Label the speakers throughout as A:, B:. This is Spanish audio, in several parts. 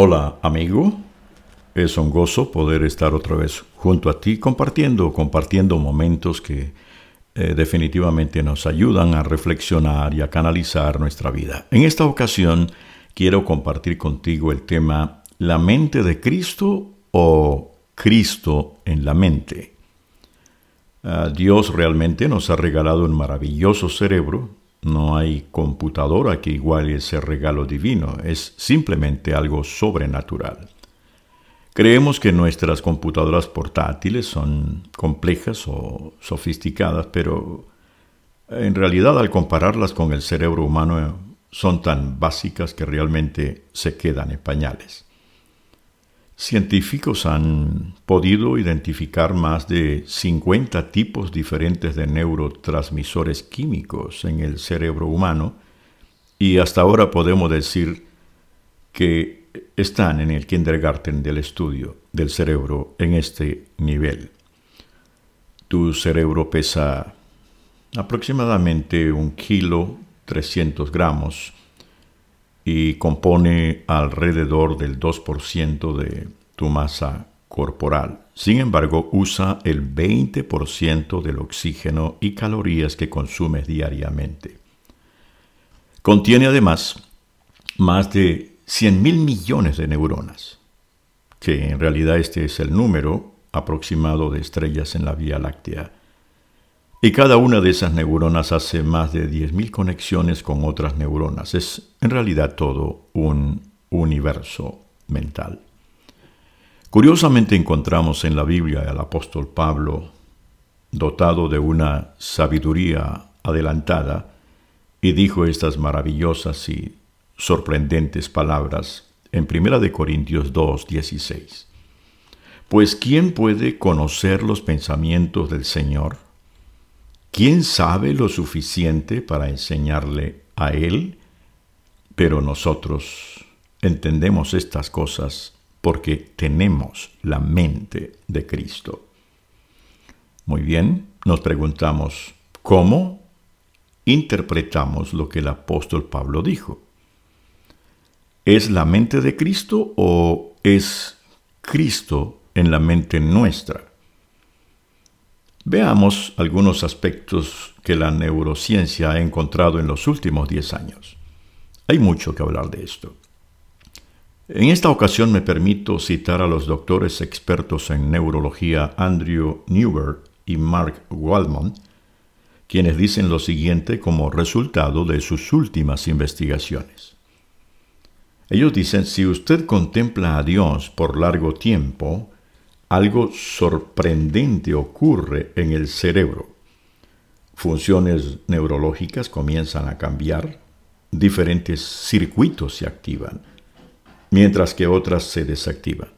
A: Hola amigo, es un gozo poder estar otra vez junto a ti compartiendo, compartiendo momentos que eh, definitivamente nos ayudan a reflexionar y a canalizar nuestra vida. En esta ocasión quiero compartir contigo el tema ¿La mente de Cristo o Cristo en la mente? Ah, Dios realmente nos ha regalado un maravilloso cerebro no hay computadora que iguale ese regalo divino, es simplemente algo sobrenatural. Creemos que nuestras computadoras portátiles son complejas o sofisticadas, pero en realidad al compararlas con el cerebro humano son tan básicas que realmente se quedan en pañales. Científicos han podido identificar más de 50 tipos diferentes de neurotransmisores químicos en el cerebro humano y hasta ahora podemos decir que están en el kindergarten del estudio del cerebro en este nivel. Tu cerebro pesa aproximadamente un kilo 300 gramos y compone alrededor del 2% de tu masa corporal. Sin embargo, usa el 20% del oxígeno y calorías que consumes diariamente. Contiene además más de 100 mil millones de neuronas, que en realidad este es el número aproximado de estrellas en la Vía Láctea y cada una de esas neuronas hace más de 10.000 conexiones con otras neuronas. Es en realidad todo un universo mental. Curiosamente encontramos en la Biblia al apóstol Pablo dotado de una sabiduría adelantada y dijo estas maravillosas y sorprendentes palabras en 1 Corintios 2, 16. Pues ¿quién puede conocer los pensamientos del Señor? ¿Quién sabe lo suficiente para enseñarle a Él? Pero nosotros entendemos estas cosas porque tenemos la mente de Cristo. Muy bien, nos preguntamos, ¿cómo interpretamos lo que el apóstol Pablo dijo? ¿Es la mente de Cristo o es Cristo en la mente nuestra? Veamos algunos aspectos que la neurociencia ha encontrado en los últimos 10 años. Hay mucho que hablar de esto. En esta ocasión me permito citar a los doctores expertos en neurología Andrew Newberg y Mark Waldman, quienes dicen lo siguiente como resultado de sus últimas investigaciones. Ellos dicen, si usted contempla a Dios por largo tiempo, algo sorprendente ocurre en el cerebro. Funciones neurológicas comienzan a cambiar, diferentes circuitos se activan, mientras que otras se desactivan.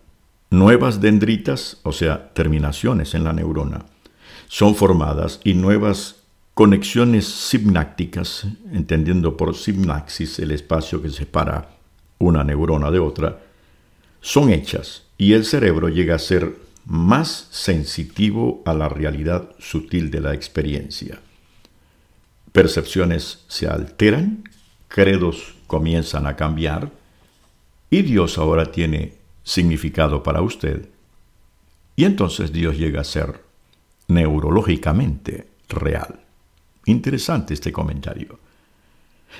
A: Nuevas dendritas, o sea, terminaciones en la neurona, son formadas y nuevas conexiones sinápticas, entendiendo por sinapsis el espacio que separa una neurona de otra, son hechas y el cerebro llega a ser más sensitivo a la realidad sutil de la experiencia. Percepciones se alteran, credos comienzan a cambiar y Dios ahora tiene significado para usted. Y entonces Dios llega a ser neurológicamente real. Interesante este comentario.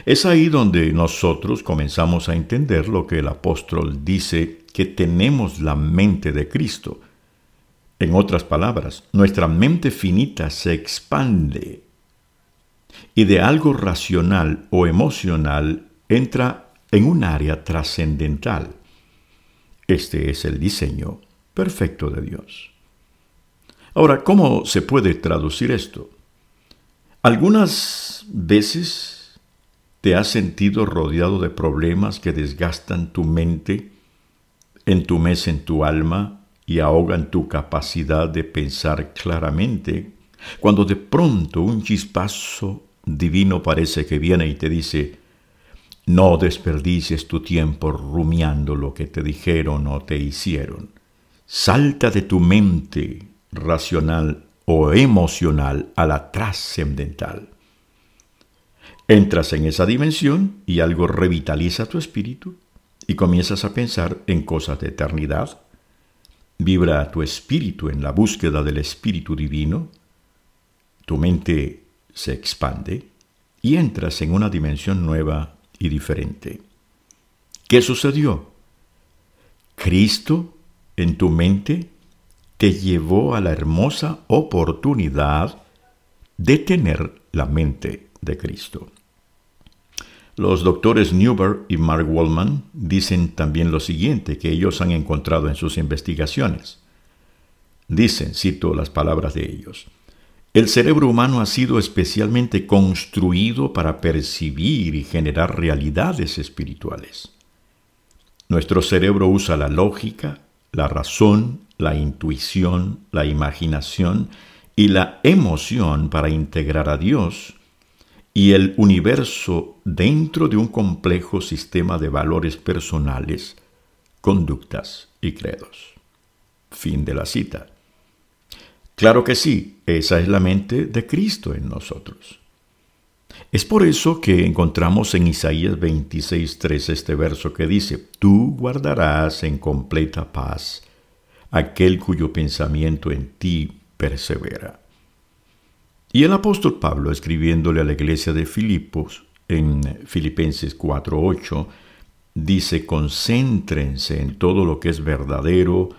A: Es ahí donde nosotros comenzamos a entender lo que el apóstol dice que tenemos la mente de Cristo. En otras palabras, nuestra mente finita se expande y de algo racional o emocional entra en un área trascendental. Este es el diseño perfecto de Dios. Ahora, ¿cómo se puede traducir esto? Algunas veces ¿Te has sentido rodeado de problemas que desgastan tu mente, entumecen tu alma y ahogan tu capacidad de pensar claramente? Cuando de pronto un chispazo divino parece que viene y te dice, no desperdicies tu tiempo rumiando lo que te dijeron o te hicieron. Salta de tu mente racional o emocional a la trascendental. Entras en esa dimensión y algo revitaliza tu espíritu y comienzas a pensar en cosas de eternidad. Vibra tu espíritu en la búsqueda del espíritu divino. Tu mente se expande y entras en una dimensión nueva y diferente. ¿Qué sucedió? Cristo en tu mente te llevó a la hermosa oportunidad de tener la mente de Cristo. Los doctores Newber y Mark Wallman dicen también lo siguiente que ellos han encontrado en sus investigaciones. Dicen, cito las palabras de ellos, el cerebro humano ha sido especialmente construido para percibir y generar realidades espirituales. Nuestro cerebro usa la lógica, la razón, la intuición, la imaginación y la emoción para integrar a Dios y el universo dentro de un complejo sistema de valores personales, conductas y credos. Fin de la cita. Claro que sí, esa es la mente de Cristo en nosotros. Es por eso que encontramos en Isaías 26.3 este verso que dice, Tú guardarás en completa paz aquel cuyo pensamiento en ti persevera. Y el apóstol Pablo, escribiéndole a la iglesia de Filipos en Filipenses 4.8, dice, concéntrense en todo lo que es verdadero,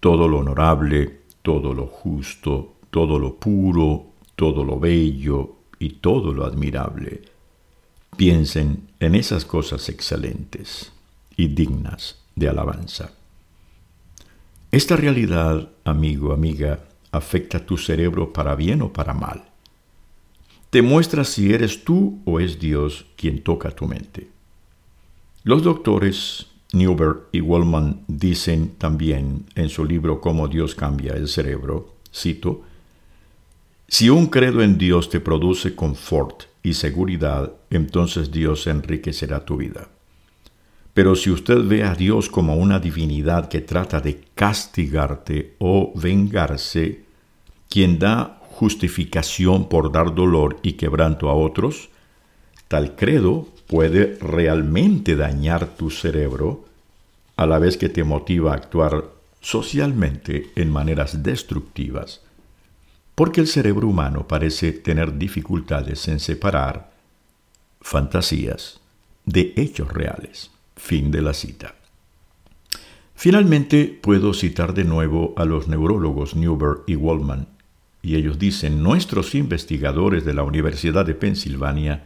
A: todo lo honorable, todo lo justo, todo lo puro, todo lo bello y todo lo admirable. Piensen en esas cosas excelentes y dignas de alabanza. Esta realidad, amigo, amiga, afecta tu cerebro para bien o para mal. Te muestra si eres tú o es Dios quien toca tu mente. Los doctores Newberg y Wallman dicen también en su libro Cómo Dios cambia el cerebro, cito, Si un credo en Dios te produce confort y seguridad, entonces Dios enriquecerá tu vida. Pero si usted ve a Dios como una divinidad que trata de castigarte o vengarse, quien da justificación por dar dolor y quebranto a otros, tal credo puede realmente dañar tu cerebro a la vez que te motiva a actuar socialmente en maneras destructivas, porque el cerebro humano parece tener dificultades en separar fantasías de hechos reales. Fin de la cita. Finalmente, puedo citar de nuevo a los neurólogos Newberg y Wallman, y ellos dicen, nuestros investigadores de la Universidad de Pensilvania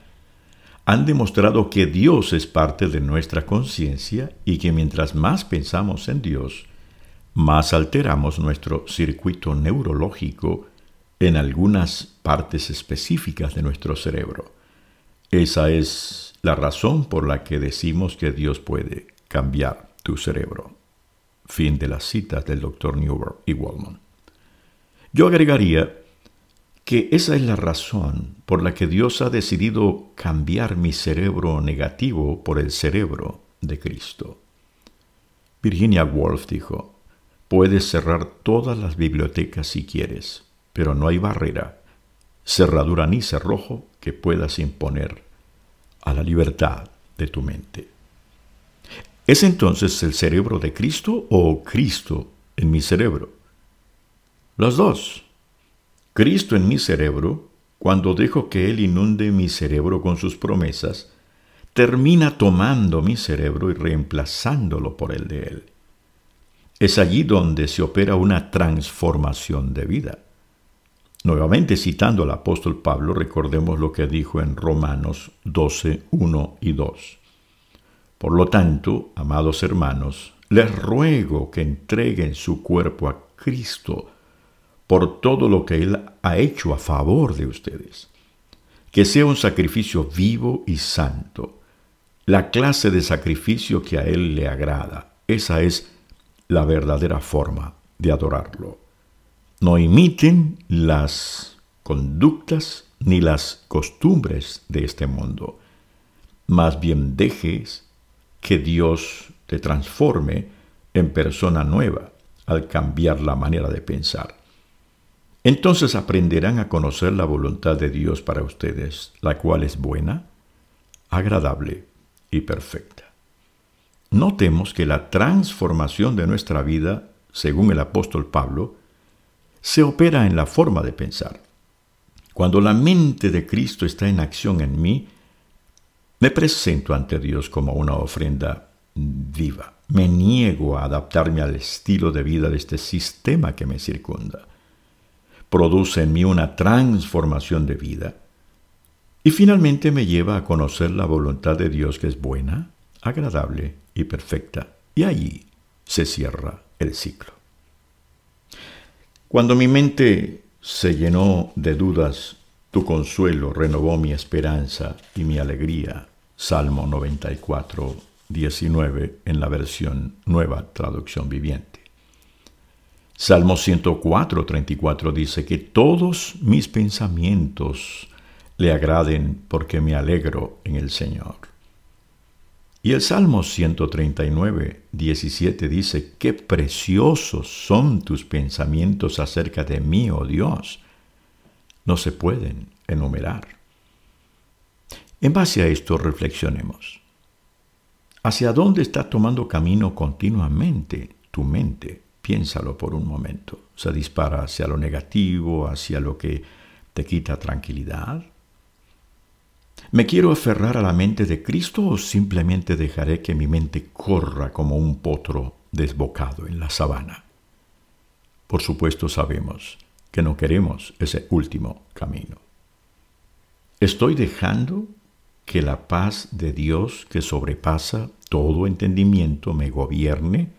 A: han demostrado que Dios es parte de nuestra conciencia y que mientras más pensamos en Dios, más alteramos nuestro circuito neurológico en algunas partes específicas de nuestro cerebro. Esa es la razón por la que decimos que Dios puede cambiar tu cerebro. Fin de las citas del Dr. Newberg y Wallman. Yo agregaría que esa es la razón por la que Dios ha decidido cambiar mi cerebro negativo por el cerebro de Cristo. Virginia Woolf dijo, puedes cerrar todas las bibliotecas si quieres, pero no hay barrera, cerradura ni cerrojo que puedas imponer a la libertad de tu mente. ¿Es entonces el cerebro de Cristo o Cristo en mi cerebro? Los dos. Cristo en mi cerebro, cuando dejo que Él inunde mi cerebro con sus promesas, termina tomando mi cerebro y reemplazándolo por el de Él. Es allí donde se opera una transformación de vida. Nuevamente citando al apóstol Pablo, recordemos lo que dijo en Romanos 12, 1 y 2. Por lo tanto, amados hermanos, les ruego que entreguen su cuerpo a Cristo por todo lo que Él ha hecho a favor de ustedes. Que sea un sacrificio vivo y santo, la clase de sacrificio que a Él le agrada. Esa es la verdadera forma de adorarlo. No imiten las conductas ni las costumbres de este mundo. Más bien dejes que Dios te transforme en persona nueva al cambiar la manera de pensar. Entonces aprenderán a conocer la voluntad de Dios para ustedes, la cual es buena, agradable y perfecta. notemos que la transformación de nuestra vida, según el apóstol Pablo, se opera en la forma de pensar. Cuando la mente de Cristo está en acción en mí, me presento ante Dios como una ofrenda viva. Me niego a adaptarme al estilo de vida de este sistema que me circunda. Produce en mí una transformación de vida y finalmente me lleva a conocer la voluntad de Dios que es buena, agradable y perfecta. Y allí se cierra el ciclo. Cuando mi mente se llenó de dudas, tu consuelo renovó mi esperanza y mi alegría. Salmo 94, 19 en la versión Nueva Traducción Viviente. Salmo 104, 34 dice que todos mis pensamientos le agraden porque me alegro en el Señor. Y el Salmo 139, 17 dice, qué preciosos son tus pensamientos acerca de mí, oh Dios. No se pueden enumerar. En base a esto reflexionemos. ¿Hacia dónde está tomando camino continuamente tu mente? Piénsalo por un momento. ¿Se dispara hacia lo negativo, hacia lo que te quita tranquilidad? ¿Me quiero aferrar a la mente de Cristo o simplemente dejaré que mi mente corra como un potro desbocado en la sabana? Por supuesto sabemos que no queremos ese último camino. ¿Estoy dejando que la paz de Dios que sobrepasa todo entendimiento me gobierne?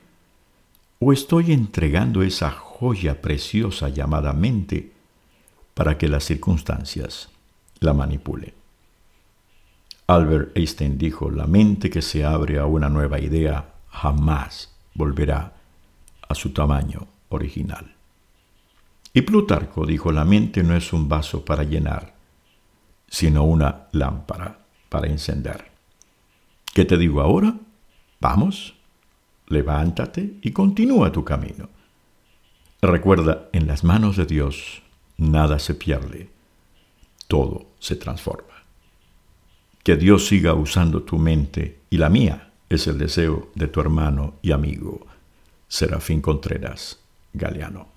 A: ¿O estoy entregando esa joya preciosa llamada mente para que las circunstancias la manipulen? Albert Einstein dijo, la mente que se abre a una nueva idea jamás volverá a su tamaño original. Y Plutarco dijo, la mente no es un vaso para llenar, sino una lámpara para encender. ¿Qué te digo ahora? Vamos, levántate y continúa tu camino. Recuerda, en las manos de Dios nada se pierde, todo se transforma. Que Dios siga usando tu mente y la mía es el deseo de tu hermano y amigo Serafín Contreras Galeano.